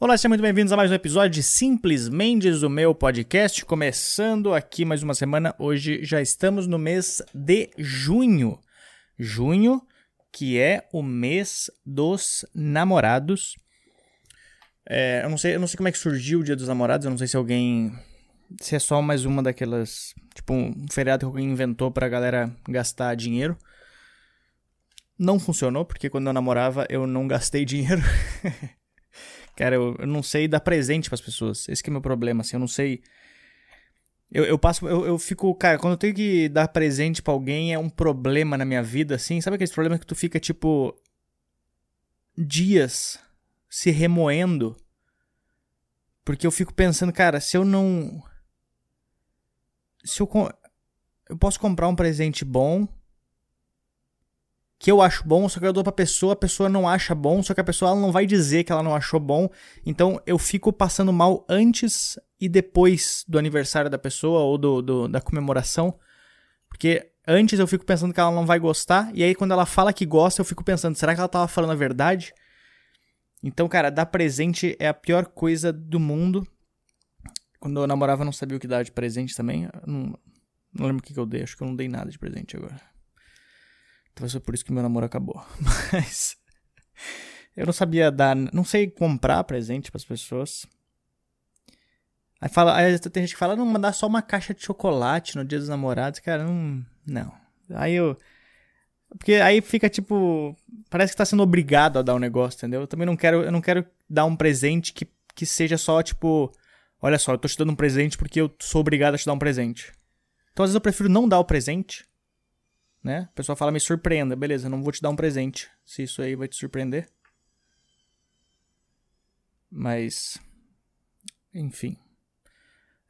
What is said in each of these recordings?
Olá, sejam muito bem-vindos a mais um episódio de Simples Mendes, o meu podcast. Começando aqui mais uma semana. Hoje já estamos no mês de junho. Junho, que é o mês dos namorados. É, eu, não sei, eu não sei como é que surgiu o Dia dos Namorados. Eu não sei se alguém. Se é só mais uma daquelas. Tipo, um feriado que alguém inventou pra galera gastar dinheiro. Não funcionou, porque quando eu namorava eu não gastei dinheiro. Cara, eu, eu não sei dar presente para as pessoas. Esse é meu problema, assim, eu não sei. Eu, eu passo, eu, eu fico, cara, quando eu tenho que dar presente para alguém é um problema na minha vida, assim. Sabe aquele problema que tu fica, tipo, dias se remoendo? Porque eu fico pensando, cara, se eu não. Se eu. Eu posso comprar um presente bom que eu acho bom, só que eu dou pra pessoa, a pessoa não acha bom, só que a pessoa não vai dizer que ela não achou bom. Então eu fico passando mal antes e depois do aniversário da pessoa ou do, do, da comemoração. Porque antes eu fico pensando que ela não vai gostar, e aí quando ela fala que gosta, eu fico pensando, será que ela tava falando a verdade? Então, cara, dar presente é a pior coisa do mundo. Quando eu namorava, eu não sabia o que dar de presente também. Não, não lembro o que eu dei, acho que eu não dei nada de presente agora. Talvez foi por isso que meu namoro acabou. Mas eu não sabia dar, não sei comprar presente para as pessoas. Aí fala, aí tem gente que fala, não, mandar só uma caixa de chocolate no dia dos namorados, cara, não, não. Aí eu porque aí fica tipo, parece que tá sendo obrigado a dar um negócio, entendeu? Eu também não quero, eu não quero dar um presente que, que seja só tipo, olha só, eu tô te dando um presente porque eu sou obrigado a te dar um presente. Então às vezes eu prefiro não dar o presente né? A pessoa fala, me surpreenda. Beleza, não vou te dar um presente, se isso aí vai te surpreender. Mas, enfim.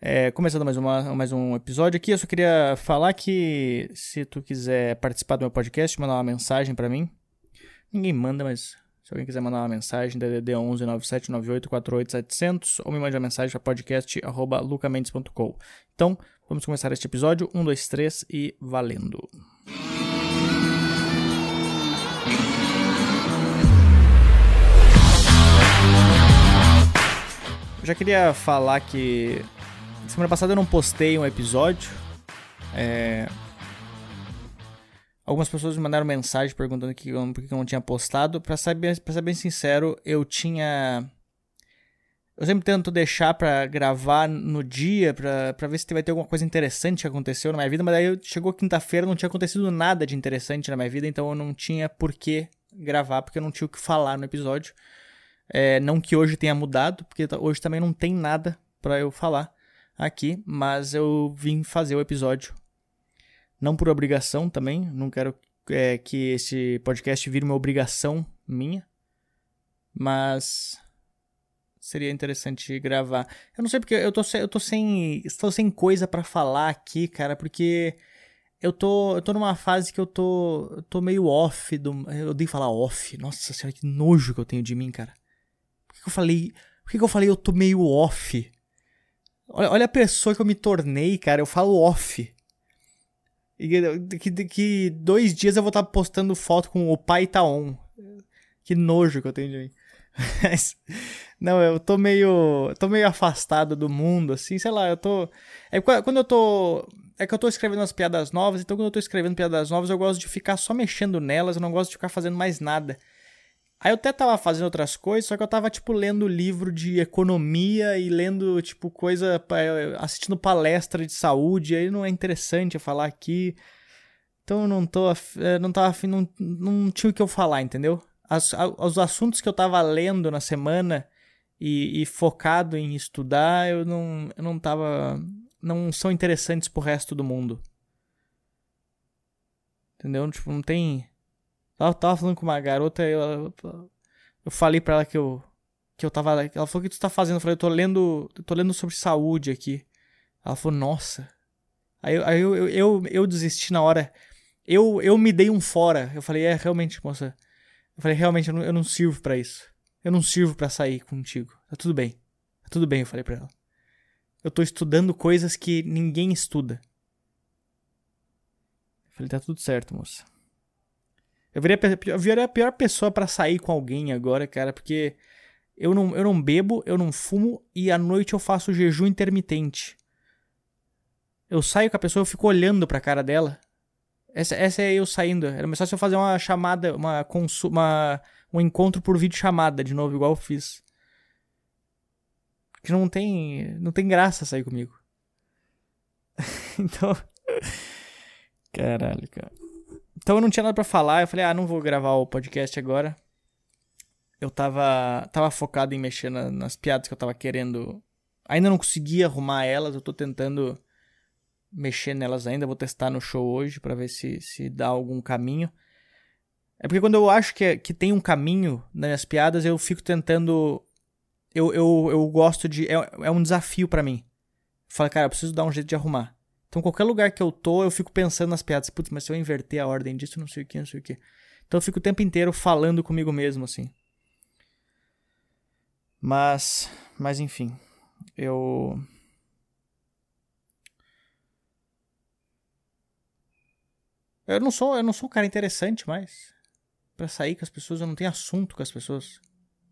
É, começando mais, uma, mais um episódio aqui, eu só queria falar que se tu quiser participar do meu podcast, mandar uma mensagem para mim. Ninguém manda, mas se alguém quiser mandar uma mensagem, DDD 11 9798 700 ou me mande uma mensagem para podcast@lucamendes.com. Então, vamos começar este episódio. 1 2 3 e valendo. Eu já queria falar que semana passada eu não postei um episódio. É... Algumas pessoas me mandaram mensagem perguntando que, por que eu não tinha postado. Pra ser, pra ser bem sincero, eu tinha. Eu sempre tento deixar pra gravar no dia, pra, pra ver se vai ter alguma coisa interessante que aconteceu na minha vida, mas aí chegou quinta-feira, não tinha acontecido nada de interessante na minha vida, então eu não tinha por que gravar, porque eu não tinha o que falar no episódio. É, não que hoje tenha mudado, porque hoje também não tem nada para eu falar aqui, mas eu vim fazer o episódio. Não por obrigação também, não quero é, que esse podcast vire uma obrigação minha, mas seria interessante gravar. Eu não sei porque eu tô, eu tô sem, estou sem coisa para falar aqui, cara, porque eu tô, eu tô numa fase que eu tô, eu tô meio off do, eu odeio falar off. Nossa senhora, que nojo que eu tenho de mim, cara que eu falei? Por que, que eu falei eu tô meio off? Olha, olha a pessoa que eu me tornei, cara. Eu falo off. E que, que dois dias eu vou estar tá postando foto com o pai tá on. Que nojo que eu tenho de mim. Mas, não, eu tô meio. tô meio afastado do mundo, assim, sei lá, eu tô. É quando eu tô. É que eu tô escrevendo as piadas novas, então quando eu tô escrevendo piadas novas, eu gosto de ficar só mexendo nelas, eu não gosto de ficar fazendo mais nada. Aí eu até tava fazendo outras coisas, só que eu tava, tipo, lendo livro de economia e lendo, tipo, coisa. assistindo palestra de saúde, aí não é interessante eu falar aqui. Então eu não tô. É, não tava afim, não, não tinha o que eu falar, entendeu? As, os assuntos que eu tava lendo na semana e, e focado em estudar, eu não, eu não tava. não são interessantes pro resto do mundo. Entendeu? Tipo, não tem ela tava falando com uma garota e eu, eu falei pra ela que eu. Que eu tava. Ela falou: O que tu tá fazendo? Eu falei: Eu tô lendo. Eu tô lendo sobre saúde aqui. Ela falou: Nossa. Aí, aí eu, eu, eu, eu desisti na hora. Eu, eu me dei um fora. Eu falei: É, realmente, moça. Eu falei: Realmente, eu não, eu não sirvo para isso. Eu não sirvo para sair contigo. Tá tudo bem. Tá tudo bem, eu falei pra ela. Eu tô estudando coisas que ninguém estuda. Eu falei: Tá tudo certo, moça. Eu virei, eu virei a pior pessoa para sair com alguém agora, cara, porque Eu não, eu não bebo, eu não fumo e à noite eu faço jejum intermitente. Eu saio com a pessoa, eu fico olhando pra cara dela. Essa, essa é eu saindo. Era mais fácil eu fazer uma chamada, uma, uma um encontro por vídeo chamada de novo, igual eu fiz. Que não tem, não tem graça sair comigo. então, caralho, cara. Então eu não tinha nada para falar, eu falei: "Ah, não vou gravar o podcast agora". Eu tava tava focado em mexer na, nas piadas que eu tava querendo. Ainda não consegui arrumar elas, eu tô tentando mexer nelas ainda, vou testar no show hoje para ver se se dá algum caminho. É porque quando eu acho que, que tem um caminho nas minhas piadas, eu fico tentando eu, eu, eu gosto de. É, é um desafio para mim. Fala, cara, eu preciso dar um jeito de arrumar. Então, qualquer lugar que eu tô, eu fico pensando nas piadas. Putz, mas se eu inverter a ordem disso, não sei o que, não sei o que. Então, eu fico o tempo inteiro falando comigo mesmo, assim. Mas. Mas, enfim. Eu. Eu não sou, eu não sou um cara interessante mais. para sair com as pessoas, eu não tenho assunto com as pessoas.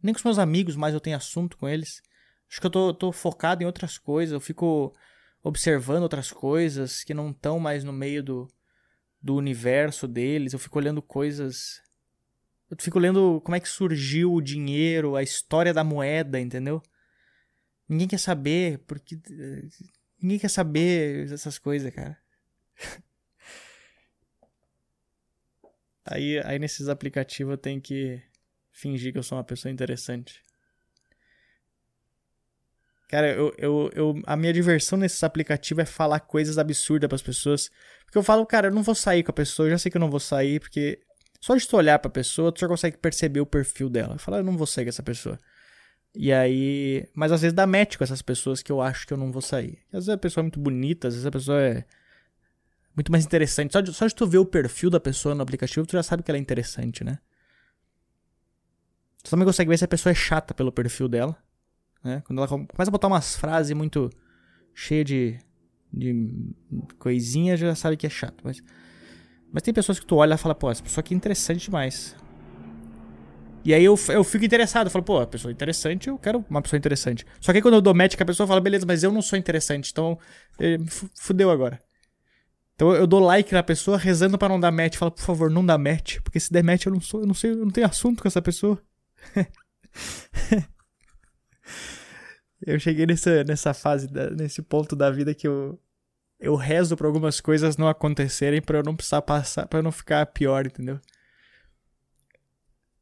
Nem com os meus amigos mais eu tenho assunto com eles. Acho que eu tô, tô focado em outras coisas. Eu fico observando outras coisas que não estão mais no meio do, do universo deles. Eu fico olhando coisas. Eu fico lendo como é que surgiu o dinheiro, a história da moeda, entendeu? Ninguém quer saber, porque. Ninguém quer saber essas coisas, cara. Aí, aí nesses aplicativos eu tenho que fingir que eu sou uma pessoa interessante. Cara, eu, eu, eu, a minha diversão nesse aplicativo é falar coisas absurdas para as pessoas. Porque eu falo, cara, eu não vou sair com a pessoa, eu já sei que eu não vou sair, porque só de tu olhar pra pessoa, tu já consegue perceber o perfil dela. Eu falo, eu não vou sair com essa pessoa. E aí. Mas às vezes dá match com essas pessoas que eu acho que eu não vou sair. Às vezes a pessoa é muito bonita, às vezes a pessoa é muito mais interessante. Só de, só de tu ver o perfil da pessoa no aplicativo, tu já sabe que ela é interessante, né? Você também consegue ver se a pessoa é chata pelo perfil dela. Né? Quando ela começa a botar umas frases muito cheias de, de coisinha, já sabe que é chato. Mas, mas tem pessoas que tu olha e fala, pô, essa pessoa aqui é interessante demais. E aí eu, eu fico interessado, eu falo, pô, a pessoa é interessante, eu quero uma pessoa interessante. Só que aí quando eu dou match com a pessoa, fala, beleza, mas eu não sou interessante, então eh, fudeu agora. Então eu dou like na pessoa rezando para não dar match, falo, por favor, não dá match, porque se der match eu não sou, eu não sei, eu não tenho assunto com essa pessoa. eu cheguei nessa, nessa fase, da, nesse ponto da vida que eu, eu rezo para algumas coisas não acontecerem para eu não precisar passar, para não ficar pior, entendeu?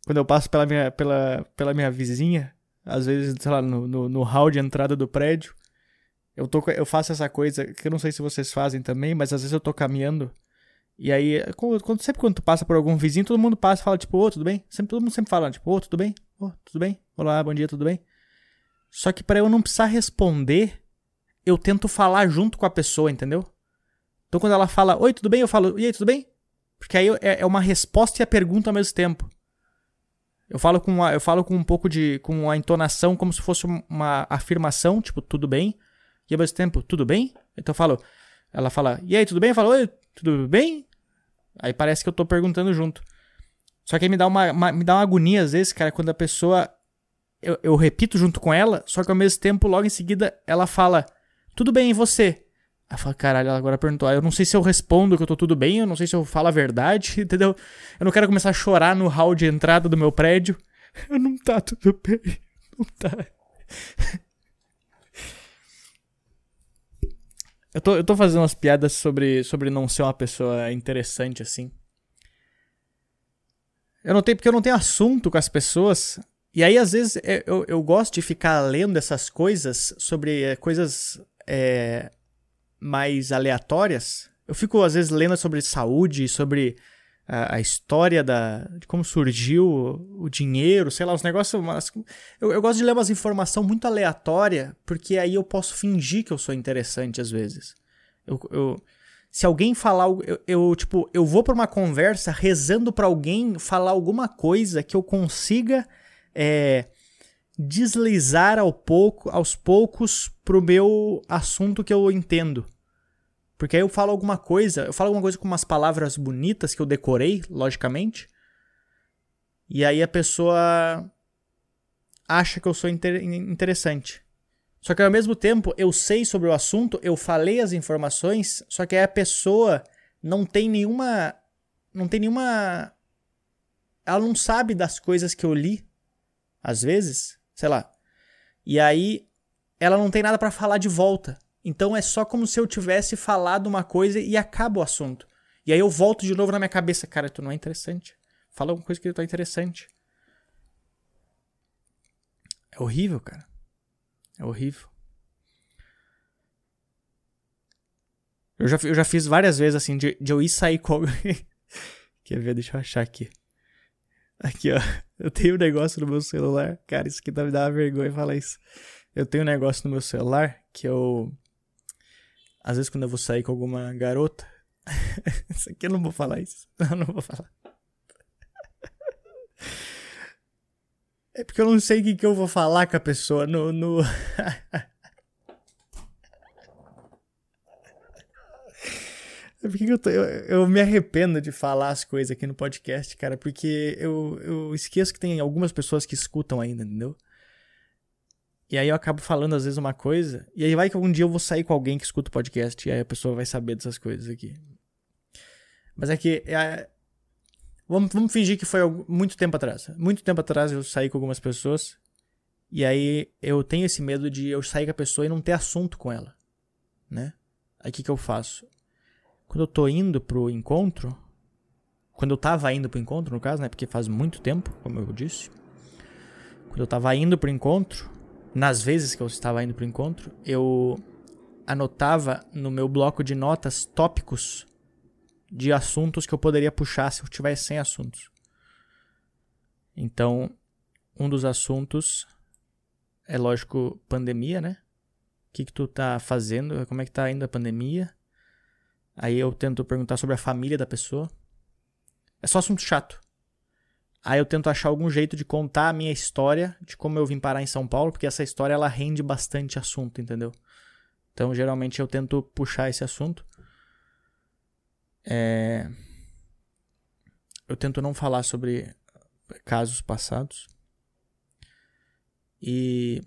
Quando eu passo pela minha, pela, pela minha vizinha, às vezes, sei lá, no, no, no hall de entrada do prédio, eu, tô, eu faço essa coisa que eu não sei se vocês fazem também, mas às vezes eu tô caminhando e aí, quando, sempre quando tu passa por algum vizinho, todo mundo passa e fala, tipo, ô, oh, tudo bem? Sempre, todo mundo sempre fala, tipo, ô, oh, tudo bem? Ô, oh, tudo bem? Olá, bom dia, tudo bem? Só que para eu não precisar responder, eu tento falar junto com a pessoa, entendeu? Então quando ela fala, oi, tudo bem? Eu falo, e aí, tudo bem? Porque aí é, é uma resposta e a pergunta ao mesmo tempo. Eu falo com, uma, eu falo com um pouco de. com a entonação como se fosse uma afirmação, tipo, tudo bem? E ao mesmo tempo, tudo bem? Então eu falo, ela fala, e aí, tudo bem? Eu falo, oi, tudo bem? Aí parece que eu tô perguntando junto. Só que aí me dá uma, uma, me dá uma agonia às vezes, cara, quando a pessoa. Eu, eu repito junto com ela, só que ao mesmo tempo, logo em seguida, ela fala: Tudo bem, e você? Aí eu falo, caralho, ela agora perguntou. Aí eu não sei se eu respondo que eu tô tudo bem, eu não sei se eu falo a verdade, entendeu? Eu não quero começar a chorar no hall de entrada do meu prédio. Eu não tá tudo bem. Não tá. Eu tô, eu tô fazendo umas piadas sobre, sobre não ser uma pessoa interessante assim. Eu não tenho, porque eu não tenho assunto com as pessoas. E aí, às vezes, é, eu, eu gosto de ficar lendo essas coisas sobre é, coisas é, mais aleatórias. Eu fico, às vezes, lendo sobre saúde, sobre a, a, história da, de como surgiu o, o dinheiro, sei lá, os negócios. Mas, eu, eu gosto de ler umas informações muito aleatórias, porque aí eu posso fingir que eu sou interessante às vezes. Eu, eu se alguém falar, eu, eu, tipo, eu vou para uma conversa rezando para alguém falar alguma coisa que eu consiga é, deslizar ao pouco, aos poucos pro meu assunto que eu entendo. Porque aí eu falo alguma coisa, eu falo alguma coisa com umas palavras bonitas que eu decorei, logicamente. E aí a pessoa acha que eu sou inter interessante. Só que ao mesmo tempo eu sei sobre o assunto, eu falei as informações, só que a pessoa não tem nenhuma. Não tem nenhuma. Ela não sabe das coisas que eu li, às vezes, sei lá. E aí ela não tem nada para falar de volta. Então é só como se eu tivesse falado uma coisa e acaba o assunto. E aí eu volto de novo na minha cabeça, cara, tu não é interessante. Fala alguma coisa que tu é interessante. É horrível, cara. É horrível. Eu já, eu já fiz várias vezes assim, de, de eu ir sair com. Quer ver? Deixa eu achar aqui. Aqui, ó. Eu tenho um negócio no meu celular. Cara, isso aqui tá me dá uma vergonha falar isso. Eu tenho um negócio no meu celular que eu. Às vezes, quando eu vou sair com alguma garota. isso aqui eu não vou falar isso. Não, não vou falar. É porque eu não sei o que, que eu vou falar com a pessoa no. no... porque eu, tô, eu, eu, me arrependo de falar as coisas aqui no podcast, cara, porque eu, eu esqueço que tem algumas pessoas que escutam ainda, entendeu? E aí eu acabo falando às vezes uma coisa, e aí vai que algum dia eu vou sair com alguém que escuta o podcast, e aí a pessoa vai saber dessas coisas aqui. Mas é que é, Vamos, vamos fingir que foi muito tempo atrás. Muito tempo atrás eu saí com algumas pessoas. E aí eu tenho esse medo de eu sair com a pessoa e não ter assunto com ela. Né? Aí o que, que eu faço? Quando eu tô indo pro encontro. Quando eu tava indo pro encontro, no caso, né? Porque faz muito tempo, como eu disse. Quando eu tava indo pro encontro, nas vezes que eu estava indo pro encontro, eu anotava no meu bloco de notas tópicos de assuntos que eu poderia puxar se eu tivesse sem assuntos. Então, um dos assuntos é lógico pandemia, né? O que, que tu tá fazendo? Como é que tá indo a pandemia? Aí eu tento perguntar sobre a família da pessoa. É só assunto chato. Aí eu tento achar algum jeito de contar a minha história de como eu vim parar em São Paulo, porque essa história ela rende bastante assunto, entendeu? Então, geralmente eu tento puxar esse assunto. É... Eu tento não falar sobre casos passados. E.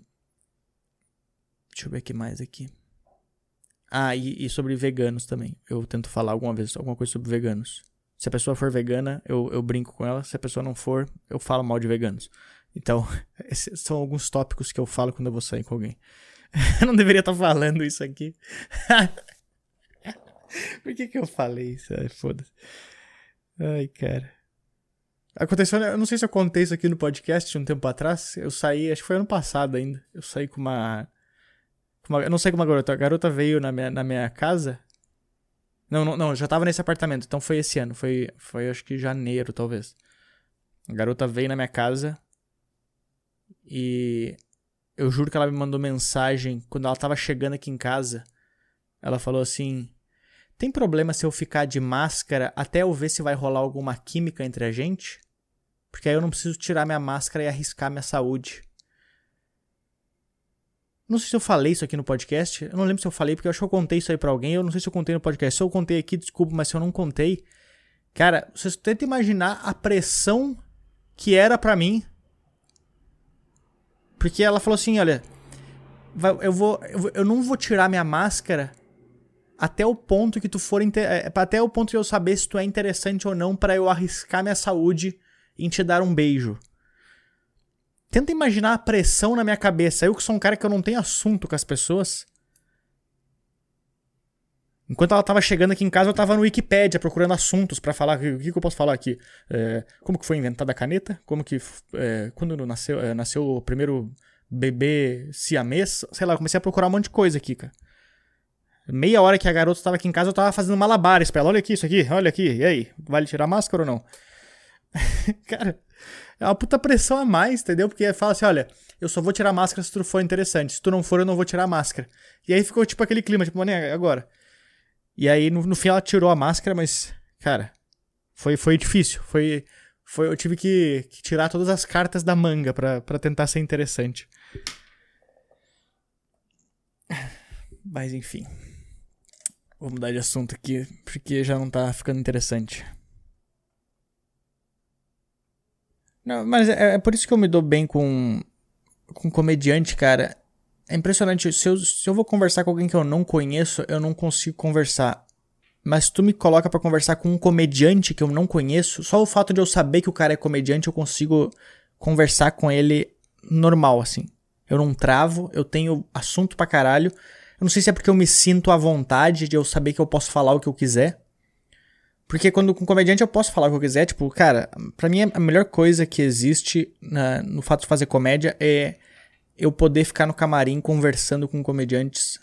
Deixa eu ver o que mais aqui. Ah, e, e, sobre veganos também. Eu tento falar alguma vez alguma coisa sobre veganos. Se a pessoa for vegana, eu, eu brinco com ela. Se a pessoa não for, eu falo mal de veganos. Então, esses são alguns tópicos que eu falo quando eu vou sair com alguém. eu não deveria estar falando isso aqui. Por que que eu falei isso? Foda-se. Ai, cara. Aconteceu, eu não sei se eu contei isso aqui no podcast um tempo atrás. Eu saí, acho que foi ano passado ainda. Eu saí com uma. Uma eu não sei com uma garota. A garota veio na minha, na minha casa. Não, não, não, já tava nesse apartamento. Então foi esse ano. Foi, foi acho que janeiro, talvez. A garota veio na minha casa. E. Eu juro que ela me mandou mensagem quando ela tava chegando aqui em casa. Ela falou assim: tem problema se eu ficar de máscara até eu ver se vai rolar alguma química entre a gente? Porque aí eu não preciso tirar minha máscara e arriscar minha saúde. Não sei se eu falei isso aqui no podcast. Eu não lembro se eu falei, porque eu acho que eu contei isso aí pra alguém. Eu não sei se eu contei no podcast. Se eu contei aqui, desculpa, mas se eu não contei. Cara, vocês tentam imaginar a pressão que era para mim. Porque ela falou assim: olha, eu vou, eu não vou tirar minha máscara até o ponto que tu for é, até o ponto de eu saber se tu é interessante ou não para eu arriscar minha saúde em te dar um beijo. Tenta imaginar a pressão na minha cabeça. Eu que sou um cara que eu não tenho assunto com as pessoas. Enquanto ela tava chegando aqui em casa, eu tava no Wikipedia procurando assuntos para falar. O que, que, eu posso falar aqui? É, como que foi inventada a caneta? Como que. É, quando nasceu, é, nasceu o primeiro bebê siamês? Sei lá, comecei a procurar um monte de coisa aqui, cara. Meia hora que a garota estava aqui em casa, eu tava fazendo malabares pra ela. Olha aqui, isso aqui, olha aqui. E aí, vale tirar a máscara ou não? Cara, é uma puta pressão a mais, entendeu? Porque fala assim, olha, eu só vou tirar máscara se tu for interessante. Se tu não for, eu não vou tirar máscara. E aí ficou tipo aquele clima, tipo, mano, agora? E aí, no, no fim, ela tirou a máscara, mas, cara, foi, foi difícil. Foi, foi, eu tive que, que tirar todas as cartas da manga para tentar ser interessante. Mas enfim. Vou mudar de assunto aqui, porque já não tá ficando interessante. Não, mas é, é por isso que eu me dou bem com, com comediante, cara, é impressionante. Se eu, se eu vou conversar com alguém que eu não conheço, eu não consigo conversar. Mas tu me coloca para conversar com um comediante que eu não conheço, só o fato de eu saber que o cara é comediante, eu consigo conversar com ele normal, assim. Eu não travo, eu tenho assunto pra caralho. Eu não sei se é porque eu me sinto à vontade de eu saber que eu posso falar o que eu quiser. Porque quando com comediante eu posso falar o que eu quiser, tipo, cara, pra mim a melhor coisa que existe na, no fato de fazer comédia é eu poder ficar no camarim conversando com comediantes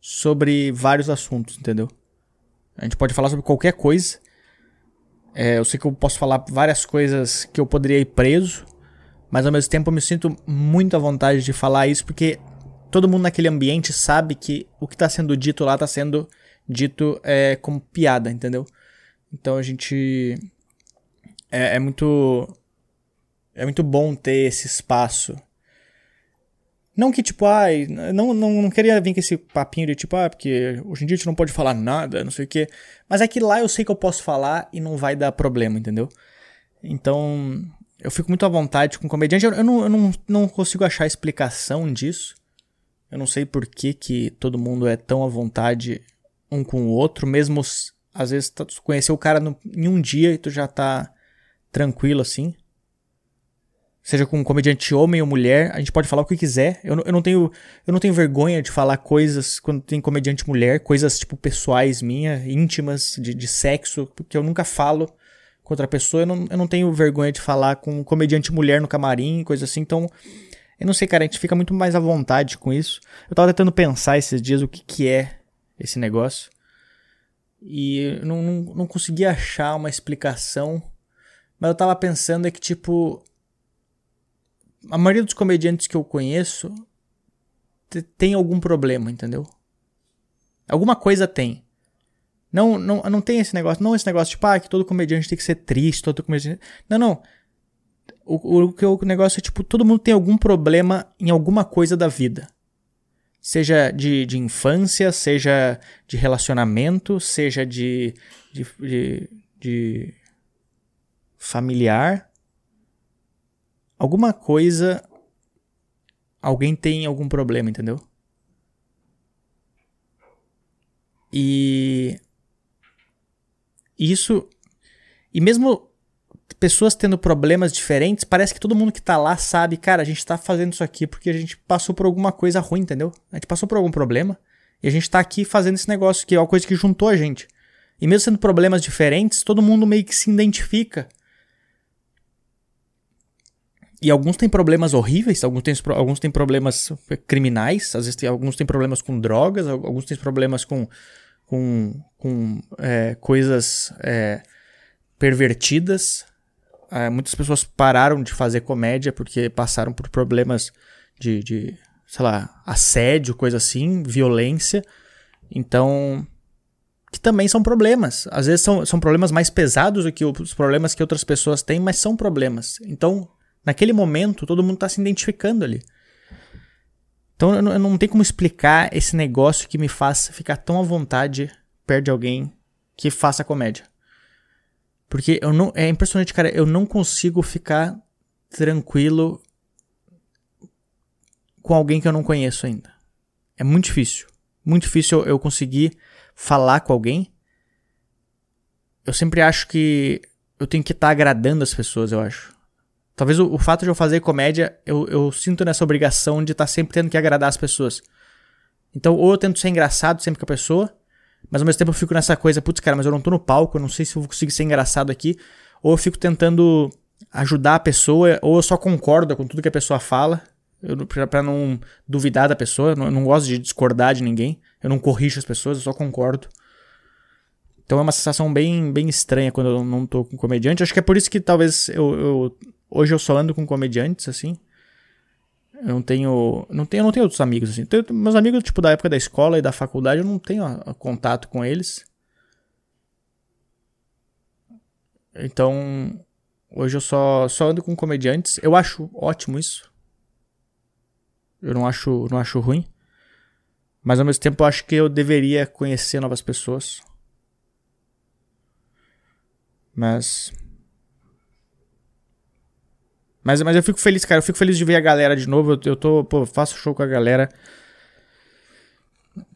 sobre vários assuntos, entendeu? A gente pode falar sobre qualquer coisa. É, eu sei que eu posso falar várias coisas que eu poderia ir preso, mas ao mesmo tempo eu me sinto muito à vontade de falar isso porque todo mundo naquele ambiente sabe que o que está sendo dito lá está sendo dito é, como piada, entendeu? Então a gente. É, é muito. É muito bom ter esse espaço não que, tipo, ai, não, não, não queria vir com esse papinho de, tipo, ah, porque hoje em dia a gente não pode falar nada, não sei o quê. Mas é que lá eu sei que eu posso falar e não vai dar problema, entendeu? Então, eu fico muito à vontade com comediante. Eu, eu, não, eu não, não consigo achar explicação disso. Eu não sei por que, que todo mundo é tão à vontade um com o outro, mesmo às vezes tu conheceu o cara no, em um dia e tu já tá tranquilo assim seja com um comediante homem ou mulher, a gente pode falar o que quiser. Eu, eu, não tenho, eu não tenho vergonha de falar coisas quando tem comediante mulher, coisas tipo pessoais minhas, íntimas, de, de sexo, porque eu nunca falo com outra pessoa. Eu não, eu não tenho vergonha de falar com um comediante mulher no camarim, coisa assim. Então, eu não sei, cara, a gente fica muito mais à vontade com isso. Eu tava tentando pensar esses dias o que, que é esse negócio. E não, não, não consegui achar uma explicação. Mas eu tava pensando é que, tipo, a maioria dos comediantes que eu conheço tem algum problema, entendeu? Alguma coisa tem. Não, não, não tem esse negócio, não esse negócio tipo, ah, que todo comediante tem que ser triste, todo comediante. Não, não. O, o, o negócio é tipo, todo mundo tem algum problema em alguma coisa da vida. Seja de, de infância, seja de relacionamento, seja de, de, de, de familiar alguma coisa. Alguém tem algum problema, entendeu? E. Isso. E mesmo pessoas tendo problemas diferentes, parece que todo mundo que tá lá sabe, cara, a gente tá fazendo isso aqui porque a gente passou por alguma coisa ruim, entendeu? A gente passou por algum problema e a gente tá aqui fazendo esse negócio que é uma coisa que juntou a gente. E mesmo sendo problemas diferentes, todo mundo meio que se identifica e alguns têm problemas horríveis, alguns têm, alguns têm problemas criminais, às vezes tem, alguns têm problemas com drogas, alguns têm problemas com, com, com é, coisas é, pervertidas. É, muitas pessoas pararam de fazer comédia porque passaram por problemas de, de, sei lá, assédio, coisa assim, violência. Então, que também são problemas. Às vezes são, são problemas mais pesados do que os problemas que outras pessoas têm, mas são problemas. Então, Naquele momento, todo mundo está se identificando ali. Então eu não, eu não tenho como explicar esse negócio que me faz ficar tão à vontade perto de alguém que faça comédia. Porque eu não. É impressionante, cara. Eu não consigo ficar tranquilo com alguém que eu não conheço ainda. É muito difícil. Muito difícil eu conseguir falar com alguém. Eu sempre acho que eu tenho que estar tá agradando as pessoas, eu acho. Talvez o, o, fato de eu fazer comédia, eu, eu sinto nessa obrigação de estar tá sempre tendo que agradar as pessoas. Então, ou eu tento ser engraçado sempre com a pessoa, mas ao mesmo tempo eu fico nessa coisa, putz, cara, mas eu não tô no palco, eu não sei se eu vou conseguir ser engraçado aqui. Ou eu fico tentando ajudar a pessoa, ou eu só concordo com tudo que a pessoa fala, pra não duvidar da pessoa. Eu não, eu não gosto de discordar de ninguém. Eu não corrijo as pessoas, eu só concordo. Então é uma sensação bem, bem estranha quando eu não tô com comediante. Acho que é por isso que talvez eu, eu Hoje eu só ando com comediantes, assim. Eu não tenho. Não tenho, não tenho outros amigos, assim. Tenho, meus amigos, tipo, da época da escola e da faculdade, eu não tenho a, a contato com eles. Então. Hoje eu só, só ando com comediantes. Eu acho ótimo isso. Eu não acho, não acho ruim. Mas ao mesmo tempo eu acho que eu deveria conhecer novas pessoas. Mas Mas, mas eu fico feliz, cara. Eu fico feliz de ver a galera de novo. Eu, eu tô, pô, faço show com a galera.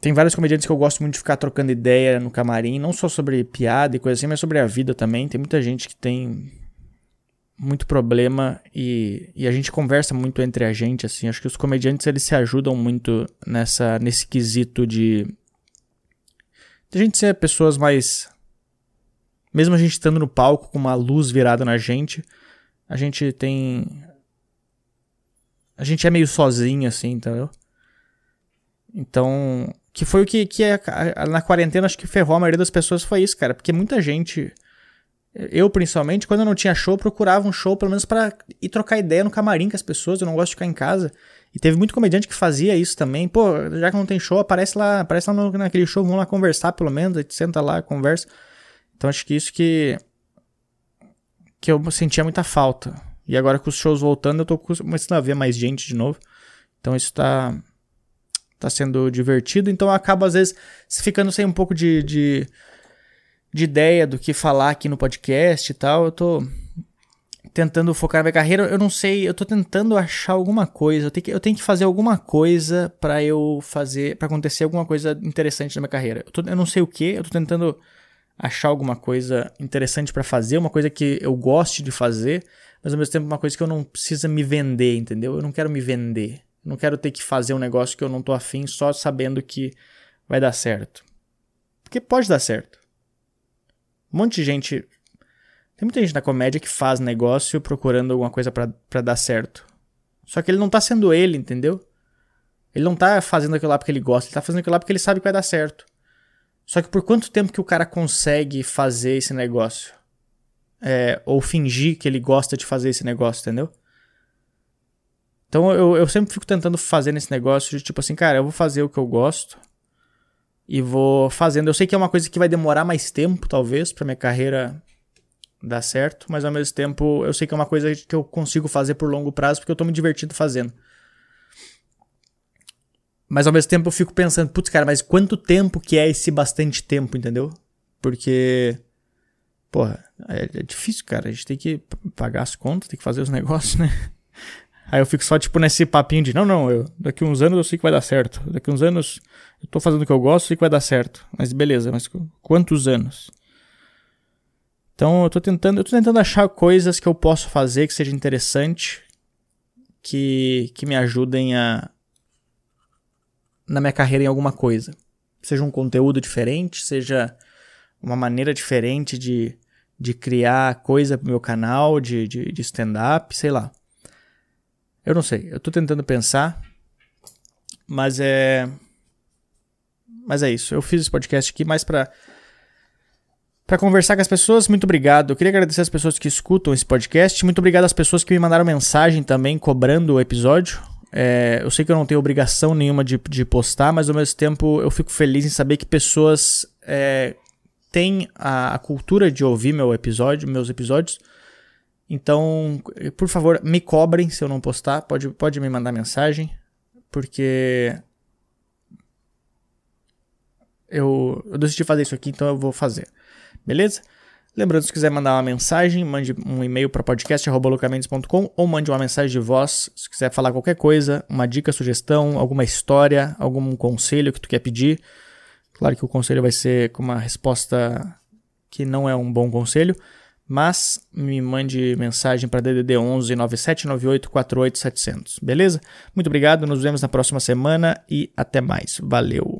Tem vários comediantes que eu gosto muito de ficar trocando ideia no camarim, não só sobre piada e coisa assim, mas sobre a vida também. Tem muita gente que tem muito problema e, e a gente conversa muito entre a gente, assim. Acho que os comediantes eles se ajudam muito nessa nesse quesito de, de a gente ser pessoas mais mesmo a gente estando no palco com uma luz virada na gente, a gente tem. A gente é meio sozinho, assim, entendeu? Então. Que foi o que, que é, na quarentena acho que ferrou a maioria das pessoas foi isso, cara. Porque muita gente. Eu, principalmente, quando eu não tinha show, procurava um show, pelo menos para ir trocar ideia no camarim com as pessoas. Eu não gosto de ficar em casa. E teve muito comediante que fazia isso também. Pô, já que não tem show, aparece lá, aparece lá no, naquele show, vamos lá conversar pelo menos. A gente senta lá, conversa. Então acho que isso que que eu sentia muita falta. E agora com os shows voltando, eu tô começando a ver mais gente de novo. Então isso tá, tá sendo divertido. Então eu acabo, às vezes, ficando sem um pouco de, de, de ideia do que falar aqui no podcast e tal. Eu tô tentando focar na minha carreira. Eu não sei, eu tô tentando achar alguma coisa. Eu tenho que, eu tenho que fazer alguma coisa para eu fazer, para acontecer alguma coisa interessante na minha carreira. Eu, tô, eu não sei o que, eu tô tentando achar alguma coisa interessante para fazer, uma coisa que eu goste de fazer, mas ao mesmo tempo uma coisa que eu não precisa me vender, entendeu? Eu não quero me vender. Não quero ter que fazer um negócio que eu não tô afim só sabendo que vai dar certo. Porque pode dar certo. Um monte de gente. Tem muita gente na comédia que faz negócio procurando alguma coisa para dar certo. Só que ele não tá sendo ele, entendeu? Ele não tá fazendo aquilo lá porque ele gosta, ele tá fazendo aquilo lá porque ele sabe que vai dar certo. Só que por quanto tempo que o cara consegue fazer esse negócio? É, ou fingir que ele gosta de fazer esse negócio, entendeu? Então eu, eu sempre fico tentando fazer nesse negócio de tipo assim, cara, eu vou fazer o que eu gosto e vou fazendo. Eu sei que é uma coisa que vai demorar mais tempo, talvez, pra minha carreira dar certo, mas ao mesmo tempo eu sei que é uma coisa que eu consigo fazer por longo prazo porque eu tô me divertindo fazendo. Mas ao mesmo tempo eu fico pensando, putz, cara, mas quanto tempo que é esse bastante tempo, entendeu? Porque. Porra, é, é difícil, cara. A gente tem que pagar as contas, tem que fazer os negócios, né? Aí eu fico só, tipo, nesse papinho de, não, não, eu, daqui uns anos eu sei que vai dar certo. Daqui uns anos eu tô fazendo o que eu gosto, sei que vai dar certo. Mas beleza, mas quantos anos? Então eu tô tentando, eu tô tentando achar coisas que eu posso fazer que seja interessante, que, que me ajudem a, na minha carreira em alguma coisa. Seja um conteúdo diferente, seja uma maneira diferente de, de criar coisa pro meu canal, de, de, de stand-up, sei lá. Eu não sei, eu tô tentando pensar, mas é. Mas é isso. Eu fiz esse podcast aqui mais pra, pra conversar com as pessoas. Muito obrigado. Eu queria agradecer as pessoas que escutam esse podcast. Muito obrigado às pessoas que me mandaram mensagem também cobrando o episódio. É, eu sei que eu não tenho obrigação nenhuma de, de postar, mas ao mesmo tempo eu fico feliz em saber que pessoas é, têm a, a, cultura de ouvir meu episódio, meus episódios. Então, por favor, me cobrem se eu não postar. Pode, pode me mandar mensagem, porque eu, eu decidi fazer isso aqui, então eu vou fazer. Beleza? Lembrando, se quiser mandar uma mensagem, mande um e-mail para podcast.lucamendes.com ou mande uma mensagem de voz. Se quiser falar qualquer coisa, uma dica, sugestão, alguma história, algum conselho que tu quer pedir. Claro que o conselho vai ser com uma resposta que não é um bom conselho, mas me mande mensagem para DDD 11 9798 48700. Beleza? Muito obrigado, nos vemos na próxima semana e até mais. Valeu!